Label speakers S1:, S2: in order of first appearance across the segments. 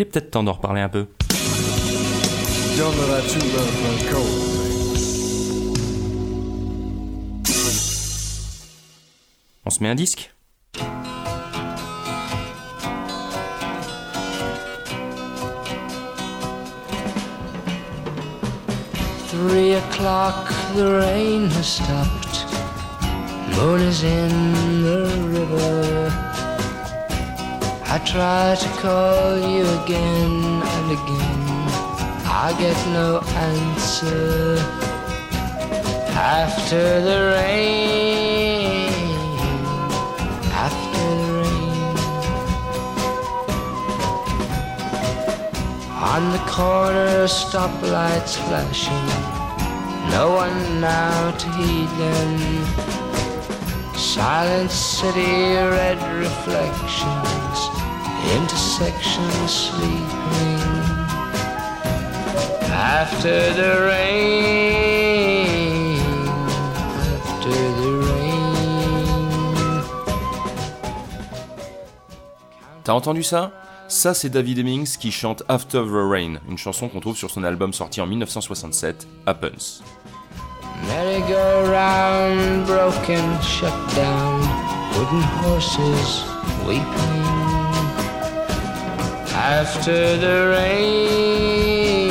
S1: Il est peut-être temps d'en reparler un peu. On se met un disque
S2: Three o'clock, the rain has stopped. I try to call you again and again. I get no answer. After the rain, after the rain. On the corner, stoplights flashing. No one now to heed them. Silent city, red reflections intersection sleeping after the rain, after the rain.
S1: T'as entendu ça? Ça, c'est David Hemmings qui chante After the Rain, une chanson qu'on trouve sur son album sorti en 1967, Happens.
S2: Merry-go-round, broken, shut down, wooden horses weeping. After the rain,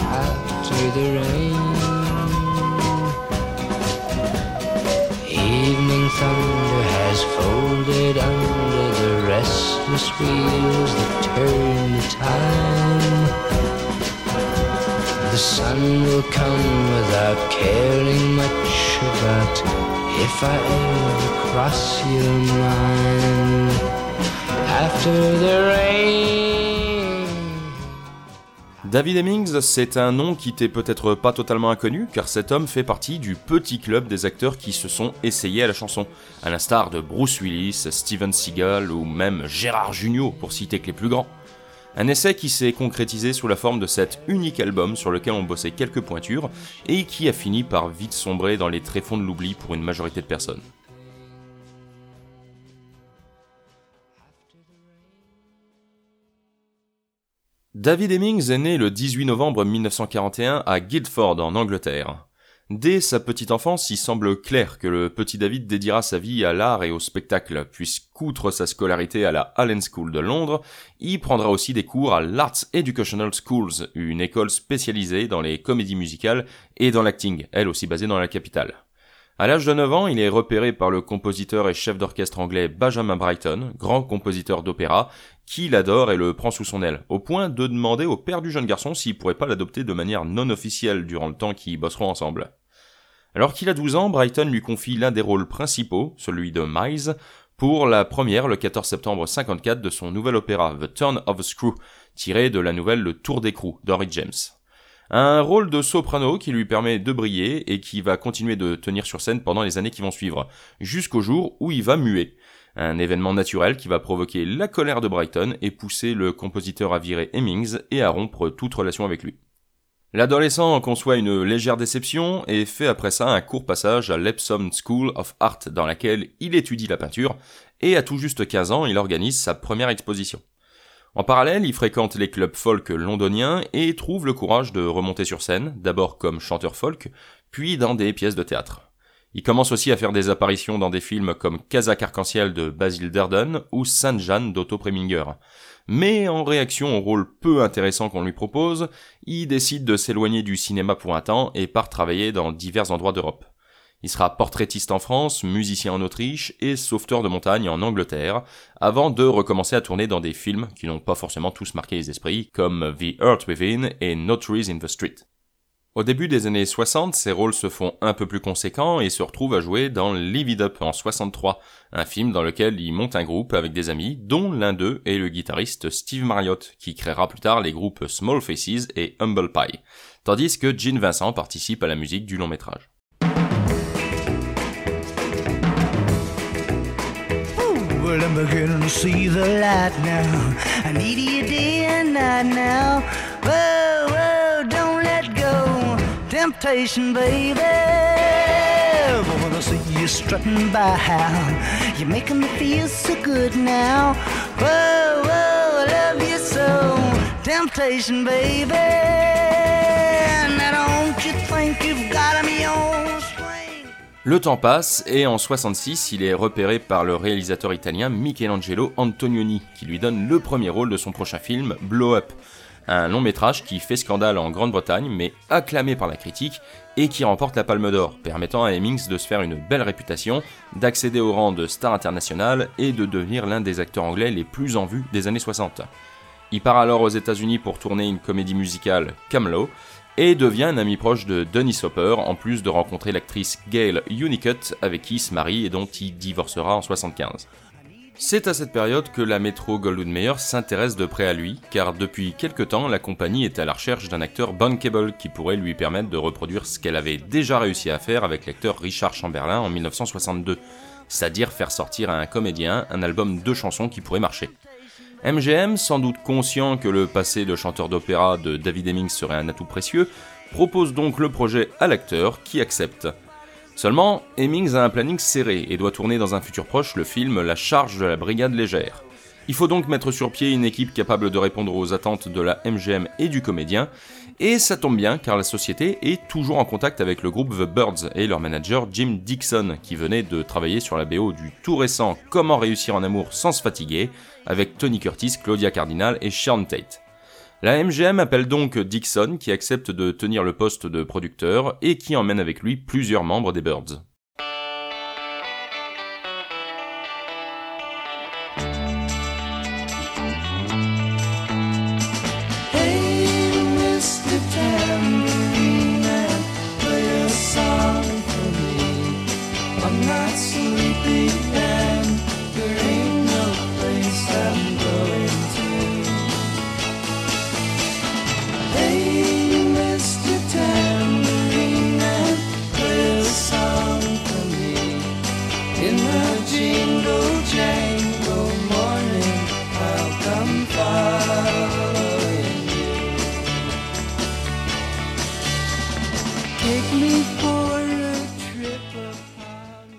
S2: after the rain, evening thunder has folded under the restless wheels that turn the time.
S1: David Hemmings, c'est un nom qui t'est peut-être pas totalement inconnu, car cet homme fait partie du petit club des acteurs qui se sont essayés à la chanson, à l'instar de Bruce Willis, Steven Seagal ou même Gérard Jugnot, pour citer que les plus grands. Un essai qui s'est concrétisé sous la forme de cet unique album sur lequel on bossait quelques pointures, et qui a fini par vite sombrer dans les tréfonds de l'oubli pour une majorité de personnes. David Hemmings est né le 18 novembre 1941 à Guildford en Angleterre. Dès sa petite enfance, il semble clair que le petit David dédiera sa vie à l'art et au spectacle, puisqu'outre sa scolarité à la Allen School de Londres, il prendra aussi des cours à l'Arts Educational Schools, une école spécialisée dans les comédies musicales et dans l'acting, elle aussi basée dans la capitale. À l'âge de 9 ans, il est repéré par le compositeur et chef d'orchestre anglais Benjamin Brighton, grand compositeur d'opéra, qui l'adore et le prend sous son aile, au point de demander au père du jeune garçon s'il pourrait pas l'adopter de manière non officielle durant le temps qu'ils bosseront ensemble. Alors qu'il a 12 ans, Brighton lui confie l'un des rôles principaux, celui de Miles, pour la première le 14 septembre 54 de son nouvel opéra The Turn of a Screw, tiré de la nouvelle Le Tour d'écrou d'Henry James. Un rôle de soprano qui lui permet de briller et qui va continuer de tenir sur scène pendant les années qui vont suivre, jusqu'au jour où il va muer. Un événement naturel qui va provoquer la colère de Brighton et pousser le compositeur à virer Hemmings et à rompre toute relation avec lui. L'adolescent conçoit une légère déception et fait après ça un court passage à l'Epsom School of Art dans laquelle il étudie la peinture et à tout juste 15 ans il organise sa première exposition. En parallèle, il fréquente les clubs folk londoniens et trouve le courage de remonter sur scène, d'abord comme chanteur folk, puis dans des pièces de théâtre. Il commence aussi à faire des apparitions dans des films comme Kazakh Arc-en-Ciel de Basil Durden ou Sainte Jeanne d'Otto Preminger. Mais en réaction au rôle peu intéressant qu'on lui propose, il décide de s'éloigner du cinéma pour un temps et part travailler dans divers endroits d'Europe. Il sera portraitiste en France, musicien en Autriche et sauveteur de montagne en Angleterre, avant de recommencer à tourner dans des films qui n'ont pas forcément tous marqué les esprits, comme The Earth Within et No Trees in the Street.
S3: Au début des années 60, ses rôles se font un peu plus conséquents et se retrouve à jouer dans Live It Up en 63, un film dans lequel il monte un groupe avec des amis, dont l'un d'eux est le guitariste Steve Marriott, qui créera plus tard les groupes Small Faces et Humble Pie, tandis que Gene Vincent participe à la musique du long métrage.
S1: Temptation, baby. Wanna see you strutting by. You're making me feel so good now. Whoa, whoa, I love you so. Temptation, baby. Now don't you think you've got me on? Le temps passe et en 66, il est repéré par le réalisateur italien Michelangelo Antonioni, qui lui donne le premier rôle de son prochain film, Blow Up un long métrage qui fait scandale en Grande-Bretagne mais acclamé par la critique et qui remporte la Palme d'Or, permettant à Hemmings de se faire une belle réputation, d'accéder au rang de star internationale et de devenir l'un des acteurs anglais les plus en vue des années 60. Il part alors aux États-Unis pour tourner une comédie musicale Camelot et devient un ami proche de Dennis Hopper en plus de rencontrer l'actrice Gail Unicut avec qui il se marie et dont il divorcera en 75. C'est à cette période que la métro Goldwyn Mayer s'intéresse de près à lui, car depuis quelque temps, la compagnie est à la recherche d'un acteur bankable qui pourrait lui permettre de reproduire ce qu'elle avait déjà réussi à faire avec l'acteur Richard Chamberlain en 1962, c'est-à-dire faire sortir à un comédien un album de chansons qui pourrait marcher. MGM, sans doute conscient que le passé de chanteur d'opéra de David Hemmings serait un atout précieux, propose donc le projet à l'acteur qui accepte. Seulement, Hemmings a un planning serré et doit tourner dans un futur proche le film La charge de la brigade légère. Il faut donc mettre sur pied une équipe capable de répondre aux attentes de la MGM et du comédien, et ça tombe bien car la société est toujours en contact avec le groupe The Birds et leur manager Jim Dixon qui venait de travailler sur la BO du tout récent Comment réussir en amour sans se fatiguer avec Tony Curtis, Claudia Cardinal et Sharon Tate. La MGM appelle donc Dixon qui accepte de tenir le poste de producteur et qui emmène avec lui plusieurs membres des Birds.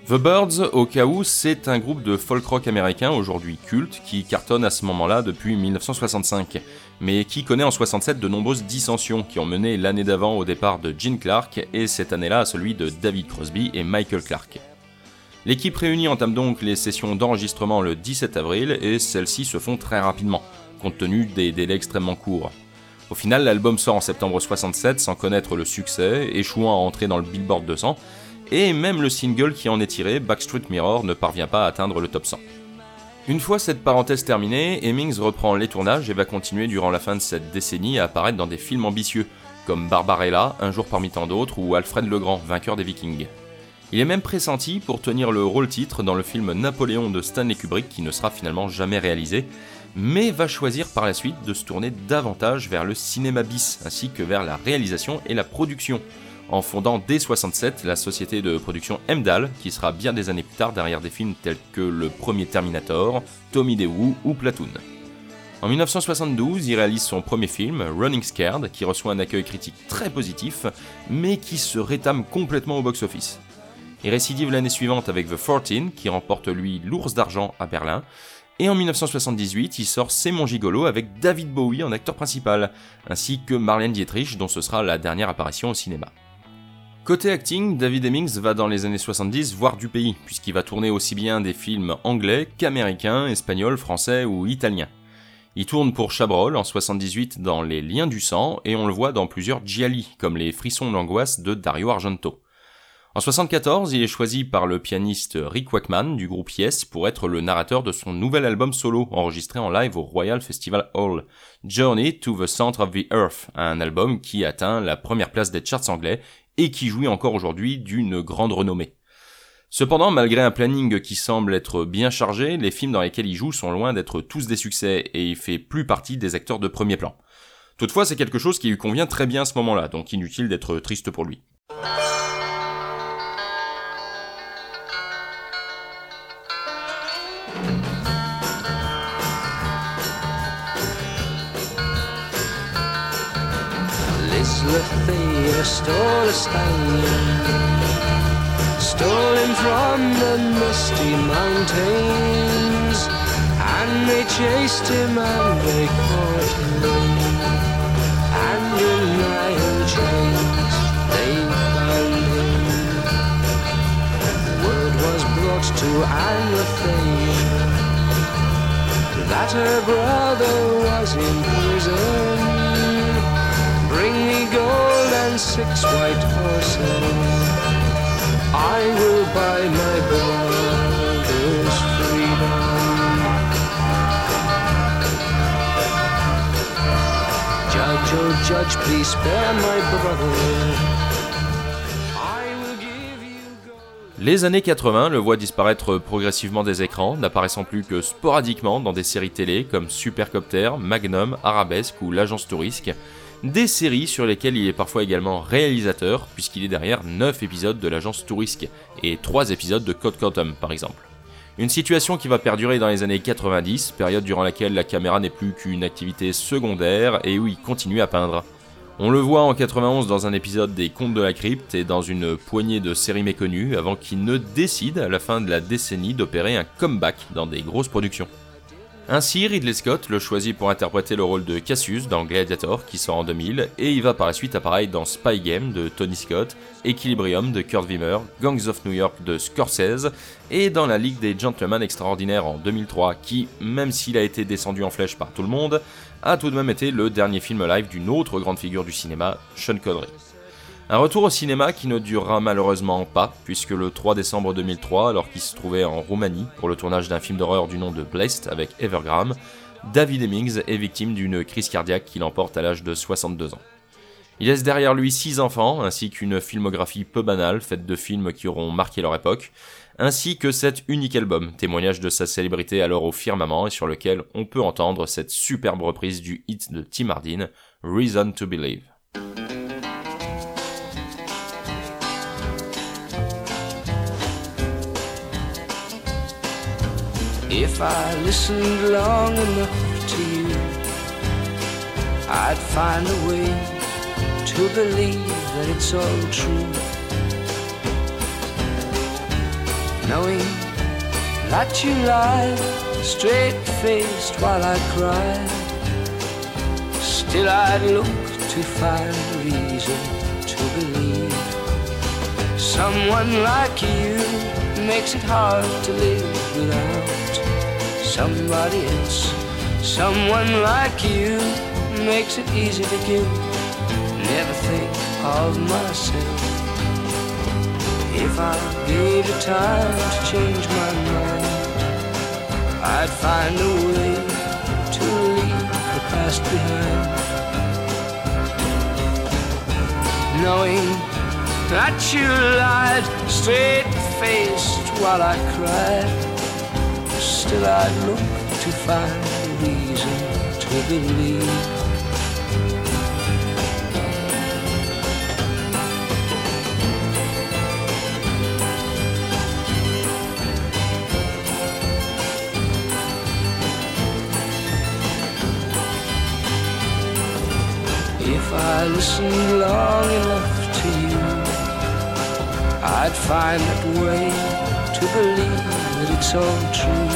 S1: The Birds, au cas où, c'est un groupe de folk rock américain aujourd'hui culte qui cartonne à ce moment-là depuis 1965, mais qui connaît en 67 de nombreuses dissensions qui ont mené l'année d'avant au départ de Gene Clark et cette année-là à celui de David Crosby et Michael Clark. L'équipe réunie entame donc les sessions d'enregistrement le 17 avril et celles-ci se font très rapidement, compte tenu des délais extrêmement courts. Au final, l'album sort en septembre 67 sans connaître le succès, échouant à entrer dans le Billboard 200, et même le single qui en est tiré, Backstreet Mirror, ne parvient pas à atteindre le top 100. Une fois cette parenthèse terminée, Hemmings reprend les tournages et va continuer durant la fin de cette décennie à apparaître dans des films ambitieux, comme Barbarella, Un jour parmi tant d'autres, ou Alfred le Grand, vainqueur des Vikings. Il est même pressenti pour tenir le rôle titre dans le film Napoléon de Stanley Kubrick qui ne sera finalement jamais réalisé, mais va choisir par la suite de se tourner davantage vers le cinéma bis, ainsi que vers la réalisation et la production, en fondant dès 67 la société de production Emdal, qui sera bien des années plus tard derrière des films tels que le premier Terminator, Tommy DeWoo ou Platoon. En 1972, il réalise son premier film, Running Scared, qui reçoit un accueil critique très positif, mais qui se rétame complètement au box-office. Il récidive l'année suivante avec The 14, qui remporte lui l'ours d'argent à Berlin, et en 1978, il sort C'est mon gigolo avec David Bowie en acteur principal, ainsi que Marlène Dietrich, dont ce sera la dernière apparition au cinéma. Côté acting, David Hemmings va dans les années 70 voir du pays, puisqu'il va tourner aussi bien des films anglais qu'américains, espagnols, français ou italiens. Il tourne pour Chabrol en 78 dans Les Liens du sang et on le voit dans plusieurs gialli, comme Les Frissons d'angoisse de Dario Argento. En En 74, il est choisi par le pianiste Rick Wakeman du groupe Yes pour être le narrateur de son nouvel album solo enregistré en live au Royal Festival Hall, Journey to the Center of the Earth, un album qui atteint la première place des charts anglais et qui jouit encore aujourd'hui d'une grande renommée. Cependant, malgré un planning qui semble être bien chargé, les films dans lesquels il joue sont loin d'être tous des succès et il fait plus partie des acteurs de premier plan. Toutefois, c'est quelque chose qui lui convient très bien à ce moment-là, donc inutile d'être triste pour lui.
S2: Elizabeth stole a stallion, stolen from the misty mountains, and they chased him and they caught him, and in iron chains they bound him. Word was brought to Anne that her brother was in prison. Bring me gold
S1: Les années 80 le voient disparaître progressivement des écrans, n'apparaissant plus que sporadiquement dans des séries télé comme Supercopter, Magnum, Arabesque ou L'Agence Tourisque, des séries sur lesquelles il est parfois également réalisateur, puisqu'il est derrière 9 épisodes de l'agence Tourisque et 3 épisodes de Code Quantum par exemple. Une situation qui va perdurer dans les années 90, période durant laquelle la caméra n'est plus qu'une activité secondaire et où il continue à peindre. On le voit en 91 dans un épisode des Contes de la Crypte et dans une poignée de séries méconnues avant qu'il ne décide à la fin de la décennie d'opérer un comeback dans des grosses productions. Ainsi, Ridley Scott le choisit pour interpréter le rôle de Cassius dans Gladiator qui sort en 2000 et il va par la suite apparaître dans Spy Game de Tony Scott, Equilibrium de Kurt Wimmer, Gangs of New York de Scorsese et dans la Ligue des Gentlemen Extraordinaires en 2003 qui, même s'il a été descendu en flèche par tout le monde, a tout de même été le dernier film live d'une autre grande figure du cinéma, Sean Connery. Un retour au cinéma qui ne durera malheureusement pas, puisque le 3 décembre 2003, alors qu'il se trouvait en Roumanie pour le tournage d'un film d'horreur du nom de Blessed avec Evergram, David Hemmings est victime d'une crise cardiaque qui l'emporte à l'âge de 62 ans. Il laisse derrière lui six enfants, ainsi qu'une filmographie peu banale, faite de films qui auront marqué leur époque, ainsi que cet unique album, témoignage de sa célébrité alors au firmament et sur lequel on peut entendre cette superbe reprise du hit de Tim Hardin, Reason to Believe.
S2: If I listened long enough to you, I'd find a way to believe that it's all true. Knowing that you lie straight faced while I cry, still I'd look to find a reason to believe someone like you makes it hard to live without somebody else. Someone like you makes it easy to give. Never think of myself. If I gave you time to change my mind, I'd find a way to leave the past behind. Knowing that you lied straight faced while I cried still I'd look to find a reason to believe. If I listened long enough to you, I'd find that way to believe that it's all true.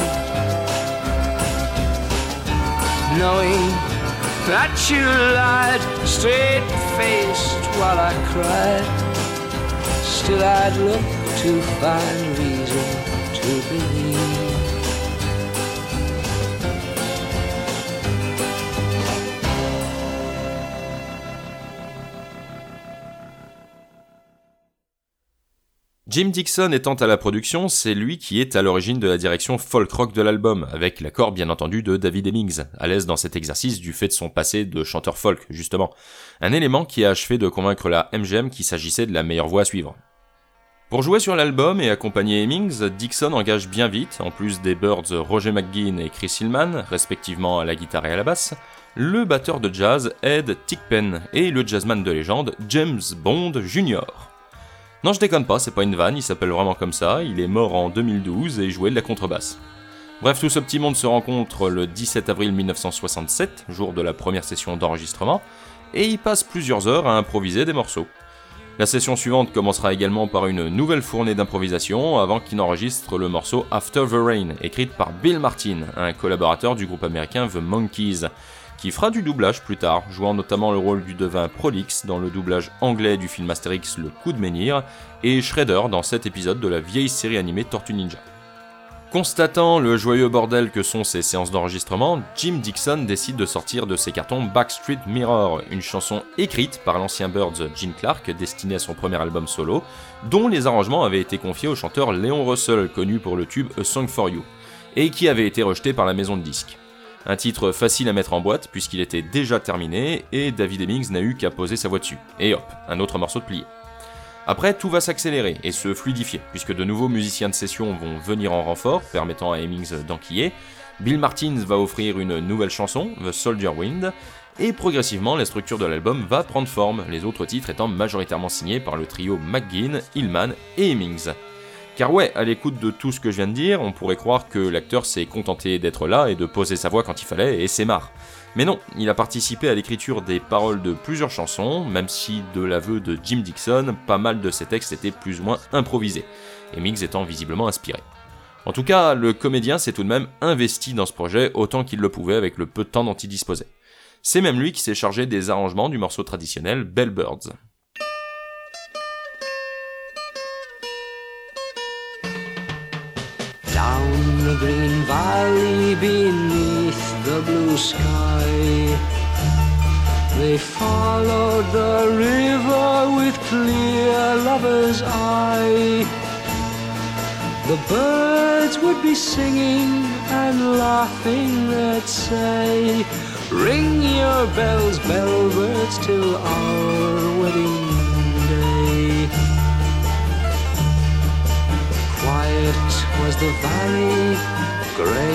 S2: Knowing that you lied straight faced while I cried, still I'd look to find reason
S1: Jim Dixon étant à la production, c'est lui qui est à l'origine de la direction folk rock de l'album, avec l'accord bien entendu de David Hemmings, à l'aise dans cet exercice du fait de son passé de chanteur folk, justement. Un élément qui a achevé de convaincre la MGM qu'il s'agissait de la meilleure voie à suivre. Pour jouer sur l'album et accompagner Hemmings, Dixon engage bien vite, en plus des Birds Roger McGuinn et Chris Hillman, respectivement à la guitare et à la basse, le batteur de jazz Ed Tickpen et le jazzman de légende James Bond Jr. Non, je déconne pas, c'est pas une vanne, il s'appelle vraiment comme ça, il est mort en 2012 et jouait de la contrebasse. Bref, tout ce petit monde se rencontre le 17 avril 1967, jour de la première session d'enregistrement, et il passe plusieurs heures à improviser des morceaux. La session suivante commencera également par une nouvelle fournée d'improvisation avant qu'il n'enregistre le morceau After the Rain, écrite par Bill Martin, un collaborateur du groupe américain The Monkees, qui fera du doublage plus tard, jouant notamment le rôle du devin Prolix dans le doublage anglais du film Astérix Le Coup de Menhir, et Shredder dans cet épisode de la vieille série animée Tortue Ninja. Constatant le joyeux bordel que sont ces séances d'enregistrement, Jim Dixon décide de sortir de ses cartons Backstreet Mirror, une chanson écrite par l'ancien Birds Jim Clark destinée à son premier album solo, dont les arrangements avaient été confiés au chanteur Léon Russell, connu pour le tube A Song for You, et qui avait été rejeté par la maison de disques. Un titre facile à mettre en boîte puisqu'il était déjà terminé et David Hemmings n'a eu qu'à poser sa voix dessus. Et hop, un autre morceau de plié. Après, tout va s'accélérer et se fluidifier, puisque de nouveaux musiciens de session vont venir en renfort, permettant à Hemmings d'enquiller. Bill Martins va offrir une nouvelle chanson, The Soldier Wind, et progressivement la structure de l'album va prendre forme, les autres titres étant majoritairement signés par le trio McGinn, Hillman et Hemmings. Car ouais, à l'écoute de tout ce que je viens de dire, on pourrait croire que l'acteur s'est contenté d'être là et de poser sa voix quand il fallait, et c'est marre. Mais non, il a participé à l'écriture des paroles de plusieurs chansons, même si, de l'aveu de Jim Dixon, pas mal de ses textes étaient plus ou moins improvisés, et Mix étant visiblement inspiré. En tout cas, le comédien s'est tout de même investi dans ce projet autant qu'il le pouvait avec le peu de temps dont il disposait. C'est même lui qui s'est chargé des arrangements du morceau traditionnel Bellbirds.
S2: Valley beneath the blue sky. They followed the river with clear lover's eye. The birds would be singing and laughing, they'd say, Ring your bells, bellbirds, till our wedding day. Quiet was the valley, grey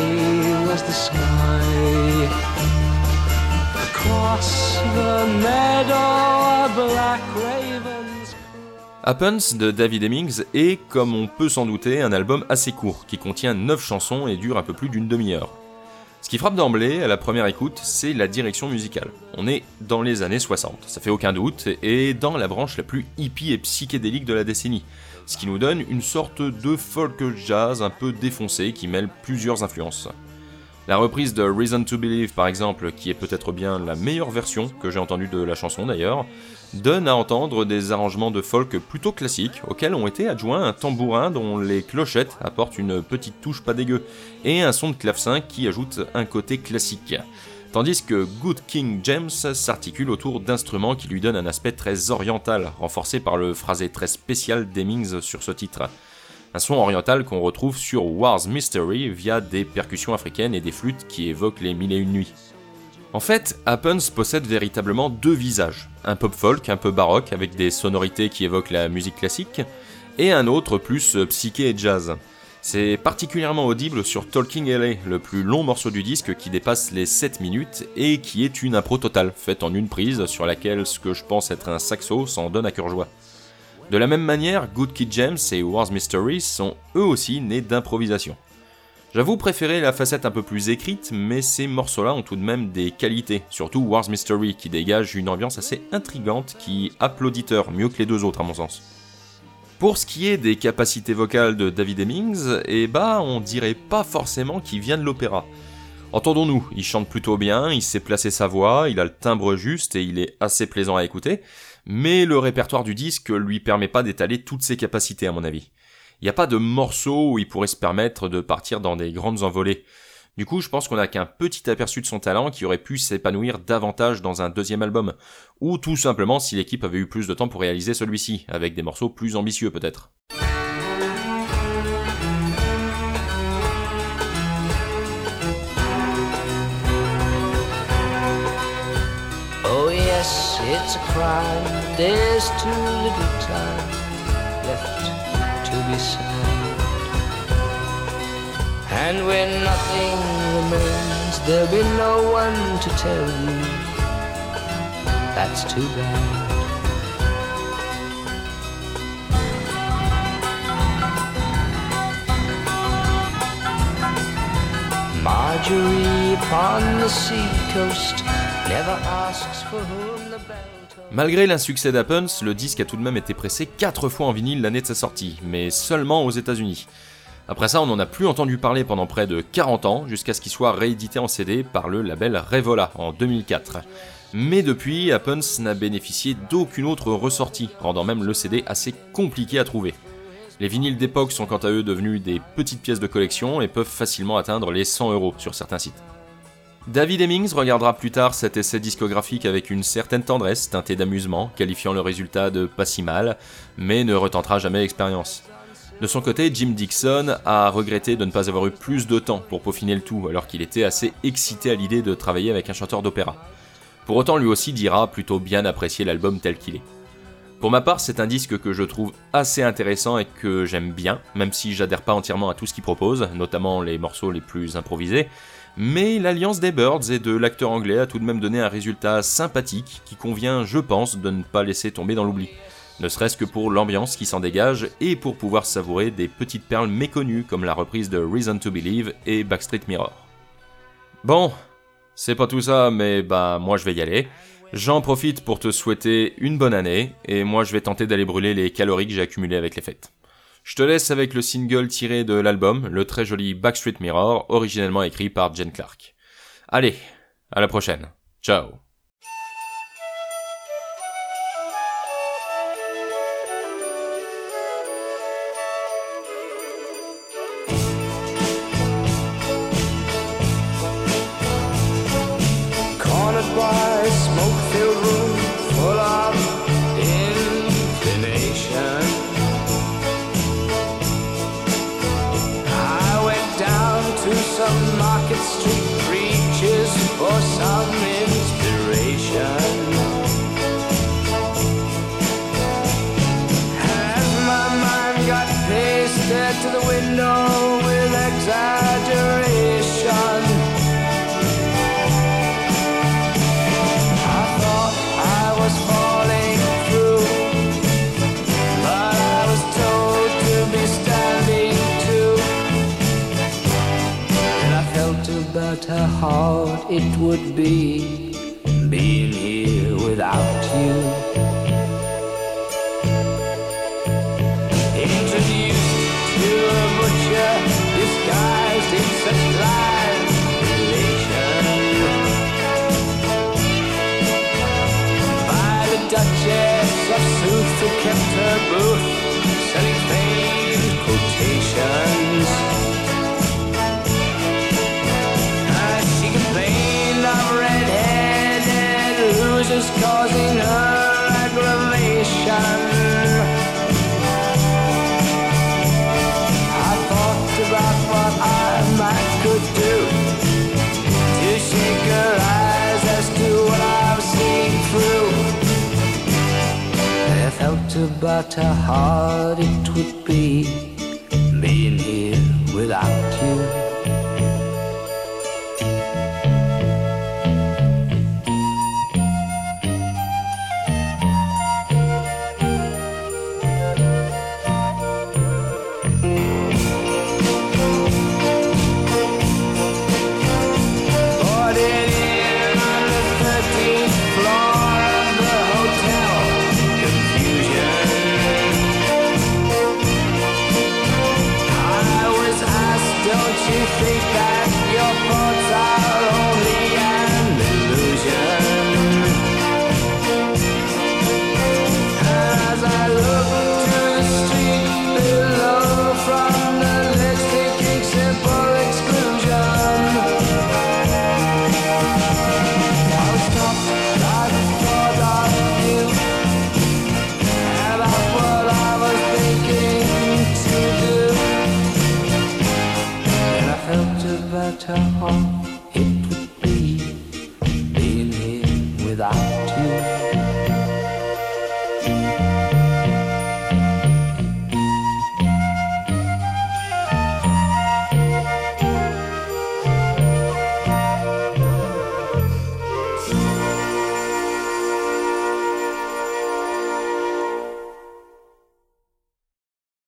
S1: Happens de David Hemmings est, comme on peut s'en douter, un album assez court, qui contient 9 chansons et dure un peu plus d'une demi-heure. Ce qui frappe d'emblée, à la première écoute, c'est la direction musicale. On est dans les années 60, ça fait aucun doute, et dans la branche la plus hippie et psychédélique de la décennie, ce qui nous donne une sorte de folk jazz un peu défoncé qui mêle plusieurs influences. La reprise de Reason to Believe par exemple, qui est peut-être bien la meilleure version que j'ai entendue de la chanson d'ailleurs, donne à entendre des arrangements de folk plutôt classiques, auxquels ont été adjoints un tambourin dont les clochettes apportent une petite touche pas dégueu, et un son de clavecin qui ajoute un côté classique. Tandis que Good King James s'articule autour d'instruments qui lui donnent un aspect très oriental, renforcé par le phrasé très spécial d'Hemmings sur ce titre. Un son oriental qu'on retrouve sur War's Mystery via des percussions africaines et des flûtes qui évoquent les mille et une nuits. En fait, Happens possède véritablement deux visages, un pop folk un peu baroque avec des sonorités qui évoquent la musique classique, et un autre plus psyché et jazz. C'est particulièrement audible sur Talking LA, le plus long morceau du disque qui dépasse les 7 minutes et qui est une impro totale, faite en une prise sur laquelle ce que je pense être un saxo s'en donne à cœur joie. De la même manière, Good Kid James et War's Mystery sont eux aussi nés d'improvisation. J'avoue préférer la facette un peu plus écrite, mais ces morceaux-là ont tout de même des qualités, surtout War's Mystery qui dégage une ambiance assez intrigante qui applauditeurs mieux que les deux autres à mon sens. Pour ce qui est des capacités vocales de David Hemmings, eh bah on dirait pas forcément qu'il vient de l'opéra. Entendons-nous, il chante plutôt bien, il sait placer sa voix, il a le timbre juste et il est assez plaisant à écouter, mais le répertoire du disque lui permet pas d'étaler toutes ses capacités à mon avis. Il n'y a pas de morceau où il pourrait se permettre de partir dans des grandes envolées. Du coup, je pense qu'on n'a qu'un petit aperçu de son talent qui aurait pu s'épanouir davantage dans un deuxième album, ou tout simplement si l'équipe avait eu plus de temps pour réaliser celui-ci, avec des morceaux plus ambitieux peut-être.
S2: Oh yes, it's a crime, there's too little time left to be. And when nothing remains, there'll be no one to tell you. That's too bad. Marjorie.
S1: Malgré l'insuccès d'Happens, le disque a tout de même été pressé 4 fois en vinyle l'année de sa sortie, mais seulement aux États-Unis. Après ça, on n'en a plus entendu parler pendant près de 40 ans, jusqu'à ce qu'il soit réédité en CD par le label Revola en 2004. Mais depuis, Happens n'a bénéficié d'aucune autre ressortie, rendant même le CD assez compliqué à trouver. Les vinyles d'époque sont quant à eux devenus des petites pièces de collection et peuvent facilement atteindre les 100 euros sur certains sites. David Hemmings regardera plus tard cet essai discographique avec une certaine tendresse teintée d'amusement, qualifiant le résultat de pas si mal, mais ne retentera jamais l'expérience. De son côté, Jim Dixon a regretté de ne pas avoir eu plus de temps pour peaufiner le tout, alors qu'il était assez excité à l'idée de travailler avec un chanteur d'opéra. Pour autant, lui aussi dira plutôt bien apprécier l'album tel qu'il est. Pour ma part, c'est un disque que je trouve assez intéressant et que j'aime bien, même si j'adhère pas entièrement à tout ce qu'il propose, notamment les morceaux les plus improvisés. Mais l'alliance des Birds et de l'acteur anglais a tout de même donné un résultat sympathique qui convient, je pense, de ne pas laisser tomber dans l'oubli. Ne serait-ce que pour l'ambiance qui s'en dégage et pour pouvoir savourer des petites perles méconnues comme la reprise de Reason to Believe et Backstreet Mirror. Bon, c'est pas tout ça, mais bah moi je vais y aller. J'en profite pour te souhaiter une bonne année, et moi je vais tenter d'aller brûler les calories que j'ai accumulées avec les fêtes. Je te laisse avec le single tiré de l'album, le très joli Backstreet Mirror, originellement écrit par Jen Clark. Allez, à la prochaine. Ciao.
S2: It would be I about how hard it would be being here without